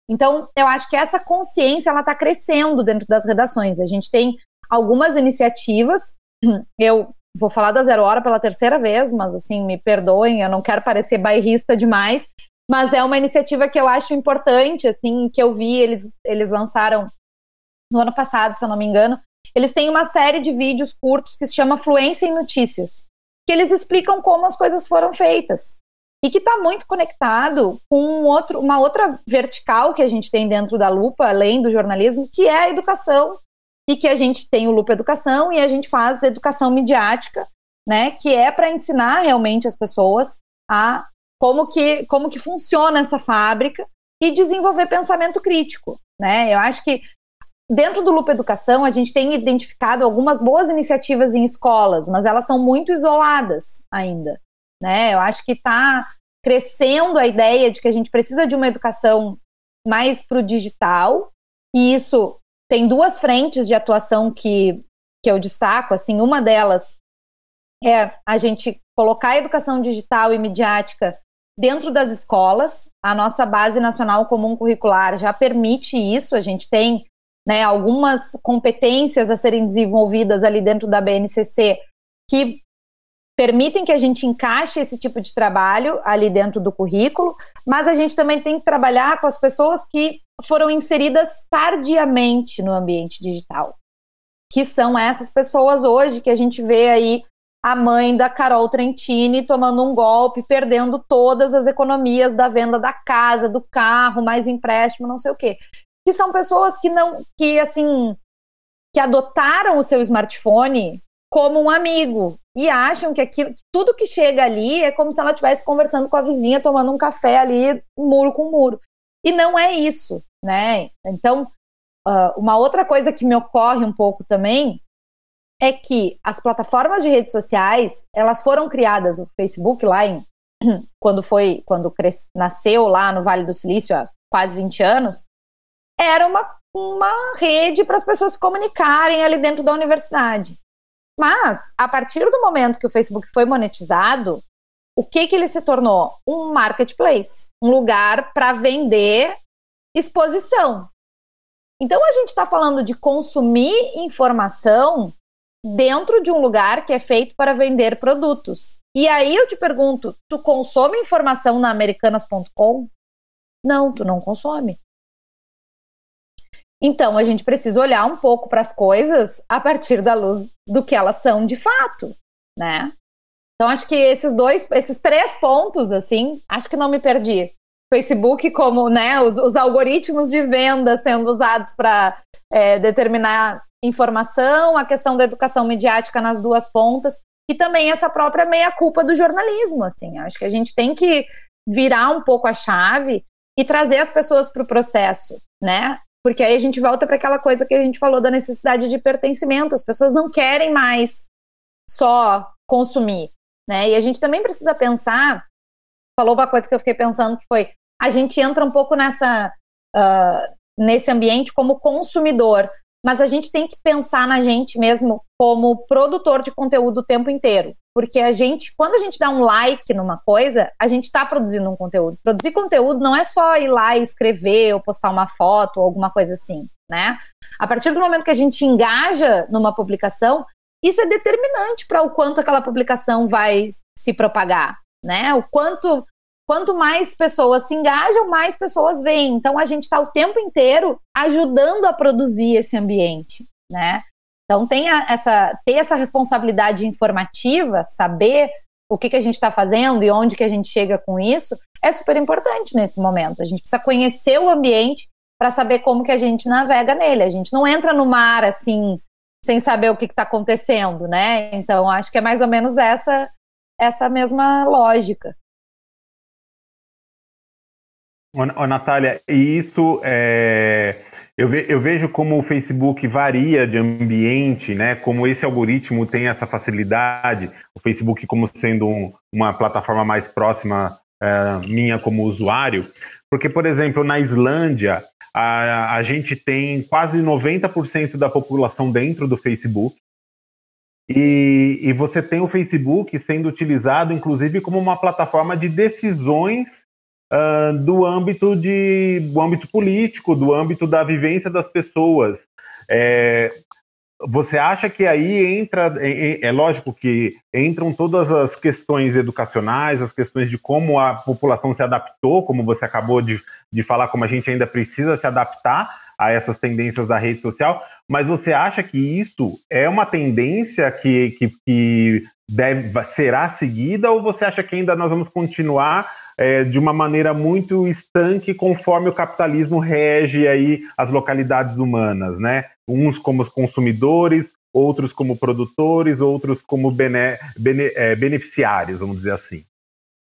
Speaker 3: Então, eu acho que essa consciência ela está crescendo dentro das redações. A gente tem algumas iniciativas. Eu vou falar da Zero Hora pela terceira vez, mas assim, me perdoem, eu não quero parecer bairrista demais, mas é uma iniciativa que eu acho importante, assim, que eu vi, eles, eles lançaram no ano passado, se eu não me engano, eles têm uma série de vídeos curtos que se chama Fluência em Notícias, que eles explicam como as coisas foram feitas. E que está muito conectado com um outro, uma outra vertical que a gente tem dentro da lupa, além do jornalismo, que é a educação. E que a gente tem o Lupa Educação e a gente faz educação midiática, né? Que é para ensinar realmente as pessoas a como que, como que funciona essa fábrica e desenvolver pensamento crítico, né? Eu acho que Dentro do Lupa Educação, a gente tem identificado algumas boas iniciativas em escolas, mas elas são muito isoladas ainda. Né? Eu acho que está crescendo a ideia de que a gente precisa de uma educação mais para o digital, e isso tem duas frentes de atuação que, que eu destaco. Assim, uma delas é a gente colocar a educação digital e midiática dentro das escolas. A nossa base nacional comum curricular já permite isso. A gente tem né, algumas competências a serem desenvolvidas ali dentro da BNCC que permitem que a gente encaixe esse tipo de trabalho ali dentro do currículo, mas a gente também tem que trabalhar com as pessoas que foram inseridas tardiamente no ambiente digital, que são essas pessoas hoje que a gente vê aí a mãe da Carol Trentini tomando um golpe, perdendo todas as economias da venda da casa, do carro, mais empréstimo, não sei o quê que são pessoas que não, que assim, que adotaram o seu smartphone como um amigo e acham que aquilo, tudo que chega ali é como se ela estivesse conversando com a vizinha, tomando um café ali, muro com muro. E não é isso, né? Então, uh, uma outra coisa que me ocorre um pouco também é que as plataformas de redes sociais, elas foram criadas, o Facebook lá em quando foi, quando nasceu lá no Vale do Silício há quase 20 anos, era uma, uma rede para as pessoas se comunicarem ali dentro da universidade. Mas, a partir do momento que o Facebook foi monetizado, o que, que ele se tornou? Um marketplace, um lugar para vender exposição. Então, a gente está falando de consumir informação dentro de um lugar que é feito para vender produtos. E aí eu te pergunto, tu consome informação na americanas.com? Não, tu não consome. Então, a gente precisa olhar um pouco para as coisas a partir da luz do que elas são de fato, né? Então, acho que esses dois, esses três pontos, assim, acho que não me perdi. Facebook, como, né, os, os algoritmos de venda sendo usados para é, determinar informação, a questão da educação midiática nas duas pontas, e também essa própria meia-culpa do jornalismo, assim. Acho que a gente tem que virar um pouco a chave e trazer as pessoas para o processo, né? Porque aí a gente volta para aquela coisa que a gente falou da necessidade de pertencimento. As pessoas não querem mais só consumir, né? E a gente também precisa pensar falou uma coisa que eu fiquei pensando que foi a gente entra um pouco nessa uh, nesse ambiente como consumidor, mas a gente tem que pensar na gente mesmo como produtor de conteúdo o tempo inteiro. Porque a gente, quando a gente dá um like numa coisa, a gente está produzindo um conteúdo. Produzir conteúdo não é só ir lá e escrever ou postar uma foto ou alguma coisa assim, né? A partir do momento que a gente engaja numa publicação, isso é determinante para o quanto aquela publicação vai se propagar, né? O quanto quanto mais pessoas se engajam, mais pessoas veem. Então a gente está o tempo inteiro ajudando a produzir esse ambiente, né? Então tem essa ter essa responsabilidade informativa, saber o que, que a gente está fazendo e onde que a gente chega com isso é super importante nesse momento. A gente precisa conhecer o ambiente para saber como que a gente navega nele. A gente não entra no mar assim sem saber o que está acontecendo, né? Então acho que é mais ou menos essa essa mesma lógica.
Speaker 1: Ô, Natália, e isso é, eu, ve, eu, vejo como o Facebook varia de ambiente, né? Como esse algoritmo tem essa facilidade, o Facebook como sendo um, uma plataforma mais próxima é, minha como usuário, porque, por exemplo, na Islândia, a, a gente tem quase 90% da população dentro do Facebook, e, e, você tem o Facebook sendo utilizado, inclusive, como uma plataforma de decisões uh, do âmbito de do âmbito político, do âmbito da vivência das pessoas. É, você acha que aí entra, é, é, lógico que entram todas as questões educacionais, as questões de como a população se adaptou, como você acabou de, de falar, como a gente ainda precisa se adaptar a essas tendências da rede social, mas você acha que isso é uma tendência que, que, que deve, será seguida ou você acha que ainda nós vamos continuar é, de uma maneira muito estanque conforme o capitalismo rege aí as localidades humanas, né? Uns como consumidores, outros como produtores, outros como bene, bene, é, beneficiários, vamos dizer assim.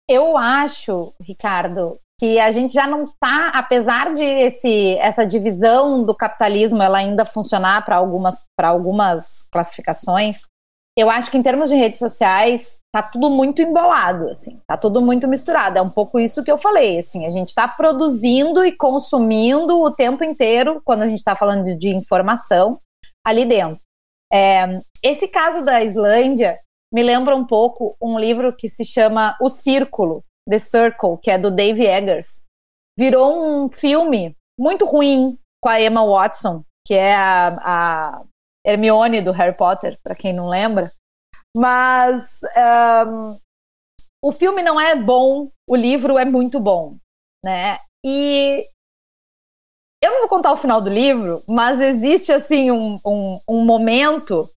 Speaker 3: Eu acho, Ricardo, que a gente já não está, apesar de esse, essa divisão do capitalismo ela ainda funcionar para algumas, algumas classificações, eu acho que em termos de redes sociais tá tudo muito embolado, assim, tá tudo muito misturado. É um pouco isso que eu falei, assim, a gente está produzindo e consumindo o tempo inteiro quando a gente está falando de, de, informação ali dentro. É, esse caso da Islândia me lembra um pouco um livro que se chama O Círculo, The Circle, que é do Dave Eggers. Virou um filme muito ruim com a Emma Watson, que é a, a Hermione do Harry Potter, para quem não lembra. Mas um, o filme não é bom, o livro é muito bom, né? E eu não vou contar o final do livro, mas existe assim um, um, um momento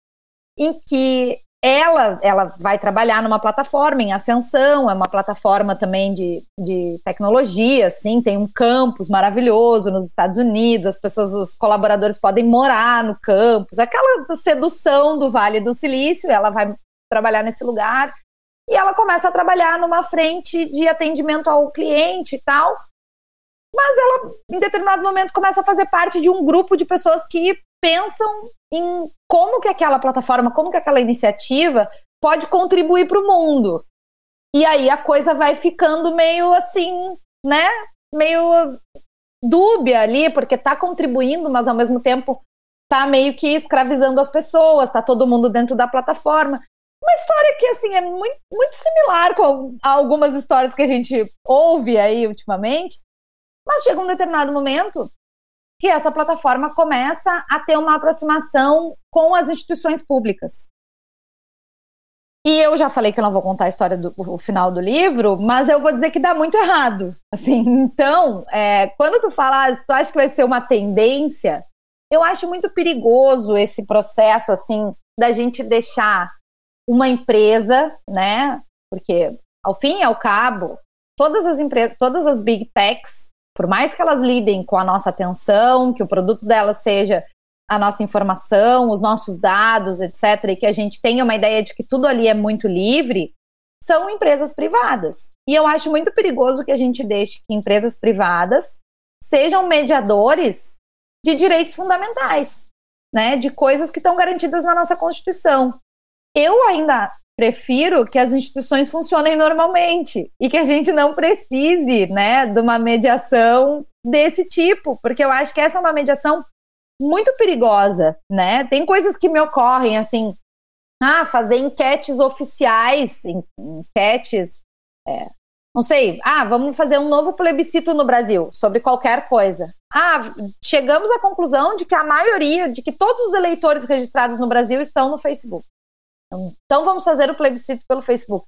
Speaker 3: em que ela, ela vai trabalhar numa plataforma em ascensão, é uma plataforma também de, de tecnologia, assim, tem um campus maravilhoso nos Estados Unidos, as pessoas, os colaboradores podem morar no campus, aquela sedução do Vale do Silício, ela vai trabalhar nesse lugar, e ela começa a trabalhar numa frente de atendimento ao cliente e tal, mas ela, em determinado momento, começa a fazer parte de um grupo de pessoas que pensam em como que aquela plataforma, como que aquela iniciativa pode contribuir para o mundo. E aí a coisa vai ficando meio assim, né? Meio dúbia ali, porque está contribuindo, mas ao mesmo tempo está meio que escravizando as pessoas, está todo mundo dentro da plataforma. História que assim é muito, muito similar com algumas histórias que a gente ouve aí ultimamente, mas chega um determinado momento que essa plataforma começa a ter uma aproximação com as instituições públicas. E eu já falei que eu não vou contar a história do o final do livro, mas eu vou dizer que dá muito errado. Assim, então, é, quando tu falas, tu acha que vai ser uma tendência, eu acho muito perigoso esse processo assim da gente deixar uma empresa, né? Porque ao fim e ao cabo, todas as empresas, todas as big techs por mais que elas lidem com a nossa atenção, que o produto delas seja a nossa informação, os nossos dados, etc., e que a gente tenha uma ideia de que tudo ali é muito livre, são empresas privadas. E eu acho muito perigoso que a gente deixe que empresas privadas sejam mediadores de direitos fundamentais, né, de coisas que estão garantidas na nossa Constituição. Eu ainda prefiro que as instituições funcionem normalmente e que a gente não precise, né, de uma mediação desse tipo, porque eu acho que essa é uma mediação muito perigosa, né? Tem coisas que me ocorrem assim, ah, fazer enquetes oficiais, enquetes, é, não sei, ah, vamos fazer um novo plebiscito no Brasil sobre qualquer coisa. Ah, chegamos à conclusão de que a maioria, de que todos os eleitores registrados no Brasil estão no Facebook. Então vamos fazer o plebiscito pelo Facebook.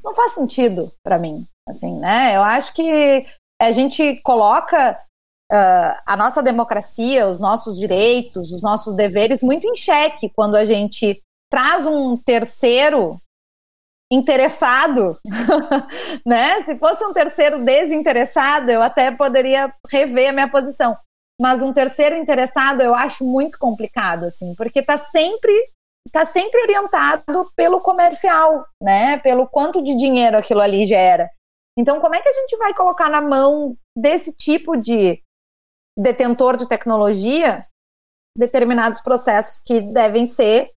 Speaker 3: Isso não faz sentido para mim, assim, né? Eu acho que a gente coloca uh, a nossa democracia, os nossos direitos, os nossos deveres muito em xeque quando a gente traz um terceiro interessado, né? Se fosse um terceiro desinteressado, eu até poderia rever a minha posição. Mas um terceiro interessado eu acho muito complicado, assim, porque está sempre está sempre orientado pelo comercial, né? Pelo quanto de dinheiro aquilo ali gera. Então, como é que a gente vai colocar na mão desse tipo de detentor de tecnologia determinados processos que devem ser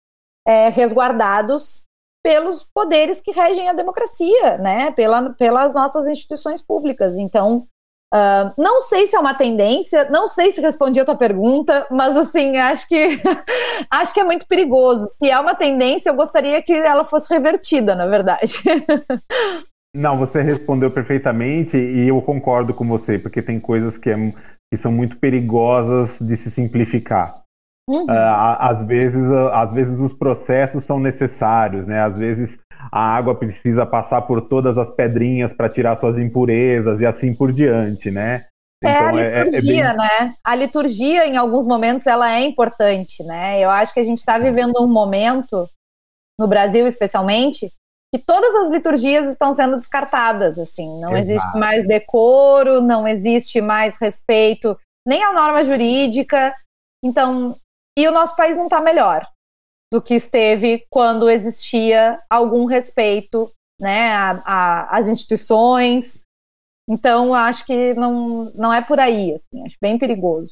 Speaker 3: é, resguardados pelos poderes que regem a democracia, né? Pela, pelas nossas instituições públicas. Então, Uh, não sei se é uma tendência, não sei se respondi a tua pergunta, mas assim, acho que acho que é muito perigoso. Se é uma tendência, eu gostaria que ela fosse revertida, na verdade.
Speaker 1: Não, você respondeu perfeitamente e eu concordo com você, porque tem coisas que, é, que são muito perigosas de se simplificar. Uhum. Uh, às, vezes, às vezes os processos são necessários, né? Às vezes a água precisa passar por todas as pedrinhas para tirar suas impurezas e assim por diante, né?
Speaker 3: É então, a liturgia, é, é bem... né? A liturgia, em alguns momentos, ela é importante, né? Eu acho que a gente está vivendo um momento, no Brasil especialmente, que todas as liturgias estão sendo descartadas, assim. Não Exato. existe mais decoro, não existe mais respeito nem à norma jurídica. Então, e o nosso país não está melhor do que esteve quando existia algum respeito né, às instituições. Então, acho que não, não é por aí, assim, acho bem perigoso.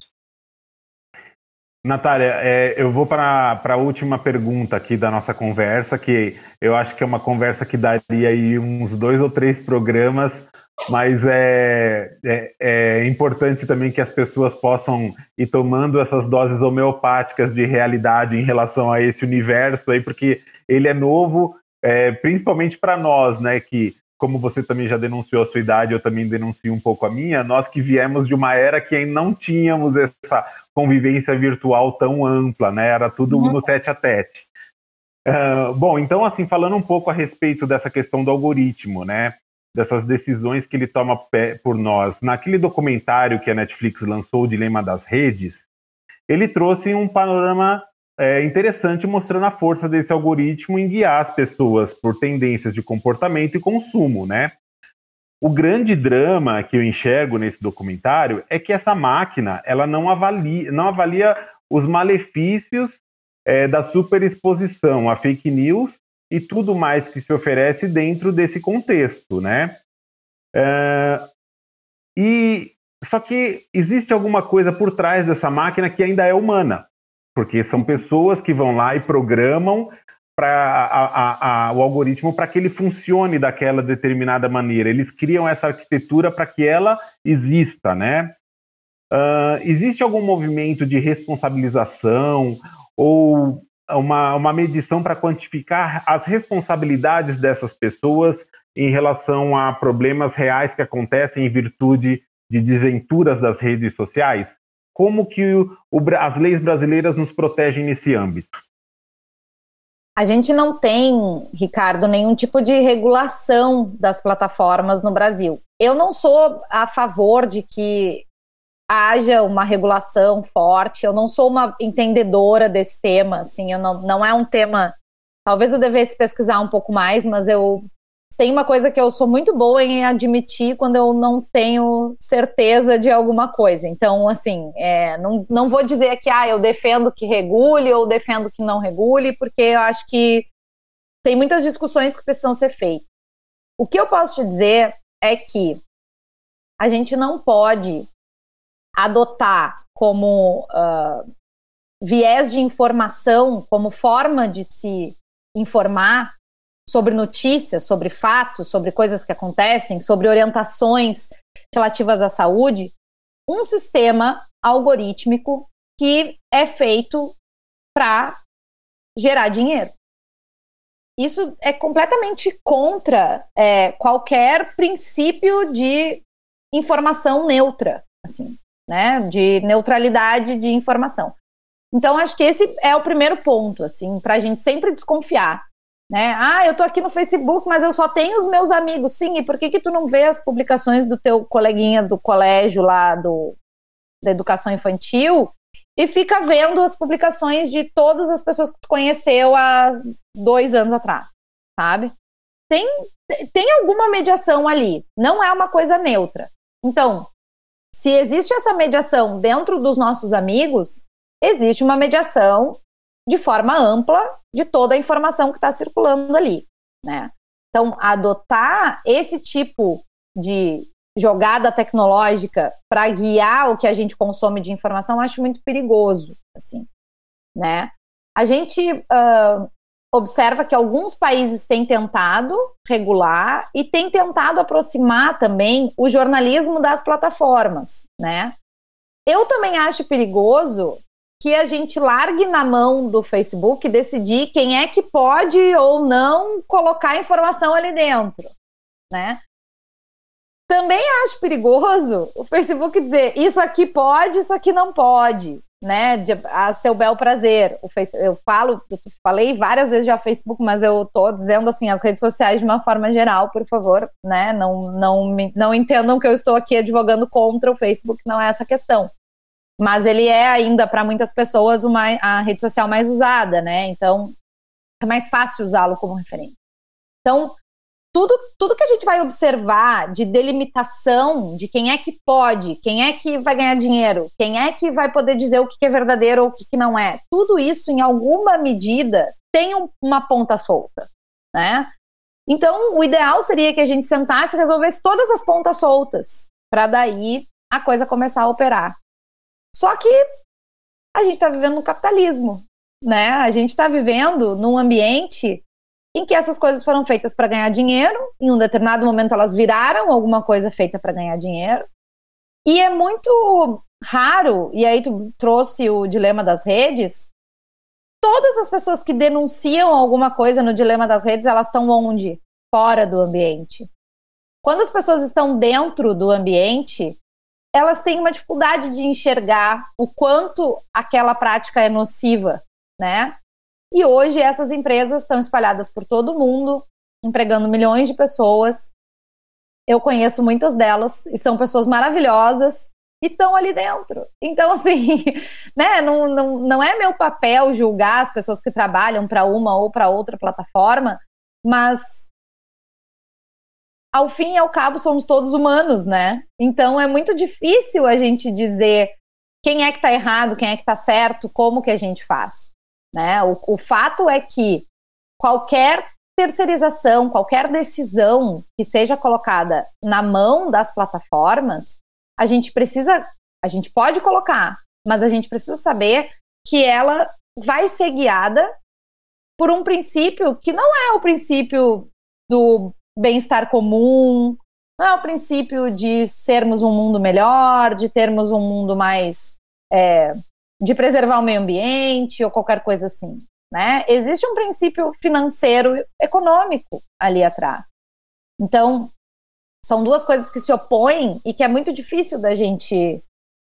Speaker 1: Natália, é, eu vou para a última pergunta aqui da nossa conversa, que eu acho que é uma conversa que daria aí uns dois ou três programas, mas é, é, é, importante também que as pessoas possam ir tomando essas doses homeopáticas de realidade em relação a esse universo aí, porque ele é novo, é, principalmente para nós, né? Que, como você também já denunciou a sua idade, eu também denuncio um pouco a minha, nós que viemos de uma era que não tínhamos essa convivência virtual tão ampla, né? Era tudo uhum. no tete a tete. Uh, bom, então, assim, falando um pouco a respeito dessa questão do algoritmo, né? Dessas decisões que ele toma por nós. Naquele documentário que a Netflix lançou, O Dilema das Redes, ele trouxe um panorama é, interessante mostrando a força desse algoritmo em guiar as pessoas por tendências de comportamento e consumo, né? O grande drama que eu enxergo nesse documentário é que essa máquina ela não avalia, não avalia os malefícios é, da superexposição a fake news e tudo mais que se oferece dentro desse contexto, né? É, e só que existe alguma coisa por trás dessa máquina que ainda é humana, porque são pessoas que vão lá e programam para o algoritmo para que ele funcione daquela determinada maneira. Eles criam essa arquitetura para que ela exista, né? Uh, existe algum movimento de responsabilização ou uma, uma medição para quantificar as responsabilidades dessas pessoas em relação a problemas reais que acontecem em virtude de desventuras das redes sociais? Como que o, o, as leis brasileiras nos protegem nesse âmbito?
Speaker 3: A gente não tem, Ricardo, nenhum tipo de regulação das plataformas no Brasil. Eu não sou a favor de que haja uma regulação forte. Eu não sou uma entendedora desse tema, assim, eu não, não é um tema. Talvez eu devesse pesquisar um pouco mais, mas eu tem uma coisa que eu sou muito boa em admitir quando eu não tenho certeza de alguma coisa. Então, assim, é, não, não vou dizer que ah, eu defendo que regule ou defendo que não regule, porque eu acho que tem muitas discussões que precisam ser feitas. O que eu posso te dizer é que a gente não pode adotar como uh, viés de informação, como forma de se informar, sobre notícias, sobre fatos, sobre coisas que acontecem, sobre orientações relativas à saúde, um sistema algorítmico que é feito para gerar dinheiro. Isso é completamente contra é, qualquer princípio de informação neutra, assim, né? De neutralidade de informação. Então, acho que esse é o primeiro ponto, assim, para a gente sempre desconfiar. Né? Ah, eu tô aqui no Facebook, mas eu só tenho os meus amigos. Sim, e por que que tu não vê as publicações do teu coleguinha do colégio lá do, da educação infantil e fica vendo as publicações de todas as pessoas que tu conheceu há dois anos atrás, sabe? Tem, tem alguma mediação ali, não é uma coisa neutra. Então, se existe essa mediação dentro dos nossos amigos, existe uma mediação de forma ampla de toda a informação que está circulando ali, né? Então, adotar esse tipo de jogada tecnológica para guiar o que a gente consome de informação, acho muito perigoso, assim, né? A gente uh, observa que alguns países têm tentado regular e têm tentado aproximar também o jornalismo das plataformas, né? Eu também acho perigoso que a gente largue na mão do Facebook decidir quem é que pode ou não colocar informação ali dentro, né? Também acho perigoso o Facebook dizer isso aqui pode, isso aqui não pode, né? De, a seu bel prazer. Face, eu falo, eu falei várias vezes já Facebook, mas eu tô dizendo assim as redes sociais de uma forma geral, por favor, né? Não, não, não entendam que eu estou aqui advogando contra o Facebook, não é essa questão mas ele é ainda para muitas pessoas uma, a rede social mais usada, né? Então é mais fácil usá-lo como referência. Então tudo, tudo que a gente vai observar de delimitação de quem é que pode, quem é que vai ganhar dinheiro, quem é que vai poder dizer o que é verdadeiro ou o que não é, tudo isso em alguma medida tem um, uma ponta solta, né? Então, o ideal seria que a gente sentasse e resolvesse todas as pontas soltas, para daí a coisa começar a operar. Só que a gente está vivendo no capitalismo, né? A gente está vivendo num ambiente em que essas coisas foram feitas para ganhar dinheiro, em um determinado momento elas viraram alguma coisa feita para ganhar dinheiro. E é muito raro, e aí tu trouxe o dilema das redes, todas as pessoas que denunciam alguma coisa no dilema das redes, elas estão onde? Fora do ambiente. Quando as pessoas estão dentro do ambiente, elas têm uma dificuldade de enxergar o quanto aquela prática é nociva, né? E hoje essas empresas estão espalhadas por todo o mundo, empregando milhões de pessoas. Eu conheço muitas delas e são pessoas maravilhosas e estão ali dentro. Então, assim, né, não, não, não é meu papel julgar as pessoas que trabalham para uma ou para outra plataforma, mas ao fim e ao cabo somos todos humanos, né? Então é muito difícil a gente dizer quem é que está errado, quem é que está certo, como que a gente faz, né? O, o fato é que qualquer terceirização, qualquer decisão que seja colocada na mão das plataformas, a gente precisa, a gente pode colocar, mas a gente precisa saber que ela vai ser guiada por um princípio que não é o princípio do bem-estar comum, não é o princípio de sermos um mundo melhor, de termos um mundo mais. É, de preservar o meio ambiente ou qualquer coisa assim. Né? Existe um princípio financeiro econômico ali atrás. Então, são duas coisas que se opõem e que é muito difícil da gente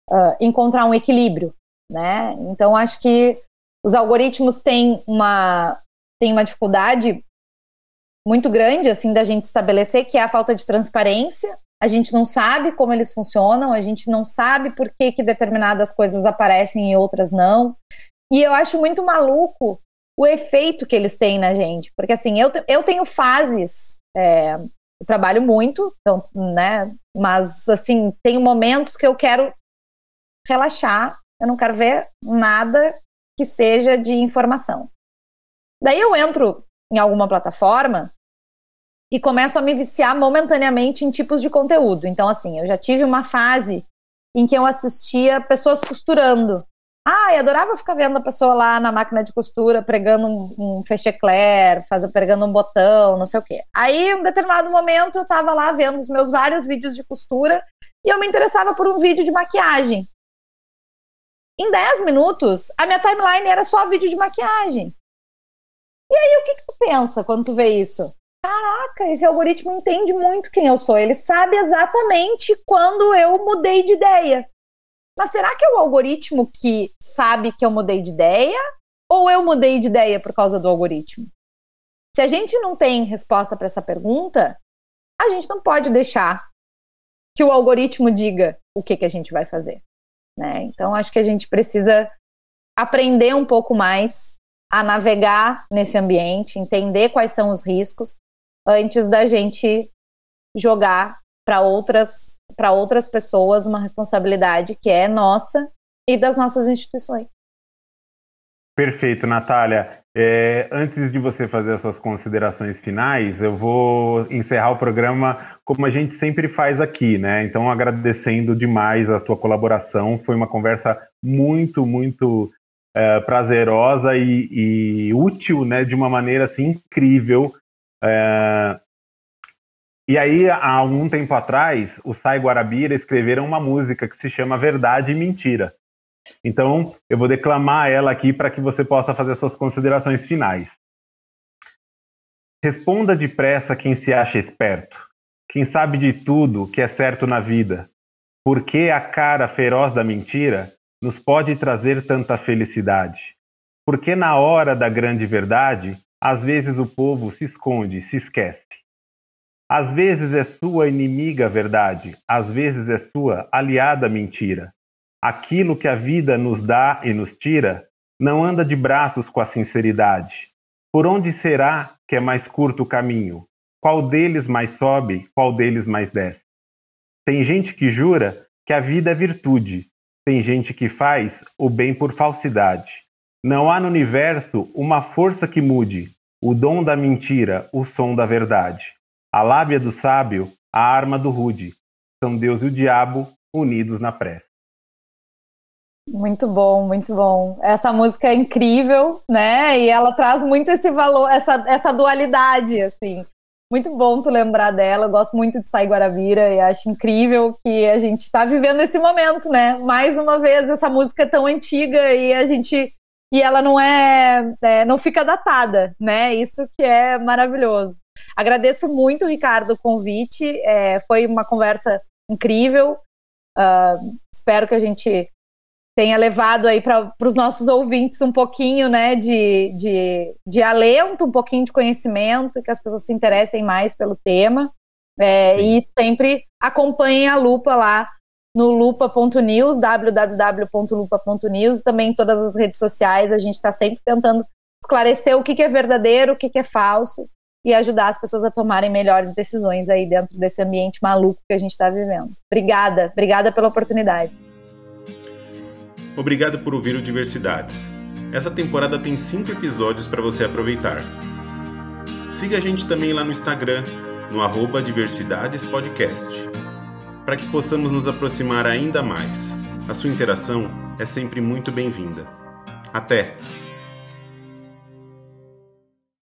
Speaker 3: uh, encontrar um equilíbrio. Né? Então, acho que os algoritmos têm uma, têm uma dificuldade muito grande assim da gente estabelecer que é a falta de transparência. A gente não sabe como eles funcionam, a gente não sabe por que, que determinadas coisas aparecem e outras não. E eu acho muito maluco o efeito que eles têm na gente. Porque assim, eu, eu tenho fases, é, eu trabalho muito, então, né? Mas assim, tenho momentos que eu quero relaxar, eu não quero ver nada que seja de informação. Daí eu entro em alguma plataforma e começo a me viciar momentaneamente em tipos de conteúdo. Então, assim, eu já tive uma fase em que eu assistia pessoas costurando. Ah, eu adorava ficar vendo a pessoa lá na máquina de costura pregando um, um fechecler, fazendo, pregando um botão, não sei o quê. Aí, em um determinado momento, eu tava lá vendo os meus vários vídeos de costura e eu me interessava por um vídeo de maquiagem. Em 10 minutos, a minha timeline era só vídeo de maquiagem. E aí, o que, que tu pensa quando tu vê isso? Caraca, esse algoritmo entende muito quem eu sou. Ele sabe exatamente quando eu mudei de ideia. Mas será que é o algoritmo que sabe que eu mudei de ideia? Ou eu mudei de ideia por causa do algoritmo? Se a gente não tem resposta para essa pergunta, a gente não pode deixar que o algoritmo diga o que, que a gente vai fazer. Né? Então, acho que a gente precisa aprender um pouco mais a navegar nesse ambiente, entender quais são os riscos, antes da gente jogar para outras para outras pessoas uma responsabilidade que é nossa e das nossas instituições.
Speaker 1: Perfeito, Natália. É, antes de você fazer as suas considerações finais, eu vou encerrar o programa como a gente sempre faz aqui, né? Então, agradecendo demais a sua colaboração. Foi uma conversa muito, muito é, prazerosa e, e, útil, né? De uma maneira assim incrível. É, e aí, há algum tempo atrás, o Sai Guarabira escreveram uma música que se chama Verdade e Mentira. Então, eu vou declamar ela aqui para que você possa fazer suas considerações finais. Responda depressa quem se acha esperto, quem sabe de tudo que é certo na vida, porque a cara feroz da mentira nos pode trazer tanta felicidade. Porque na hora da grande verdade, às vezes o povo se esconde, se esquece. Às vezes é sua inimiga a verdade, às vezes é sua aliada mentira. Aquilo que a vida nos dá e nos tira não anda de braços com a sinceridade. Por onde será que é mais curto o caminho? Qual deles mais sobe, qual deles mais desce? Tem gente que jura que a vida é virtude, tem gente que faz o bem por falsidade. Não há no universo uma força que mude o dom da mentira, o som da verdade. A lábia do sábio, a arma do rude. São Deus e o diabo unidos na prece.
Speaker 3: Muito bom, muito bom. Essa música é incrível, né? E ela traz muito esse valor, essa, essa dualidade, assim. Muito bom tu lembrar dela. Eu gosto muito de Sai Guarabira e acho incrível que a gente está vivendo esse momento, né? Mais uma vez, essa música tão antiga e a gente. E ela não é, é não fica datada, né? Isso que é maravilhoso. Agradeço muito, Ricardo, o convite. É, foi uma conversa incrível. Uh, espero que a gente tenha levado aí para os nossos ouvintes um pouquinho né, de, de, de alento, um pouquinho de conhecimento, que as pessoas se interessem mais pelo tema. É, e sempre acompanhem a Lupa lá no lupa.news, www.lupa.news, também em todas as redes sociais. A gente está sempre tentando esclarecer o que, que é verdadeiro, o que, que é falso, e ajudar as pessoas a tomarem melhores decisões aí dentro desse ambiente maluco que a gente está vivendo. Obrigada, obrigada pela oportunidade.
Speaker 4: Obrigado por ouvir o Diversidades. Essa temporada tem cinco episódios para você aproveitar. Siga a gente também lá no Instagram, no arroba Diversidadespodcast, para que possamos nos aproximar ainda mais. A sua interação é sempre muito bem-vinda. Até!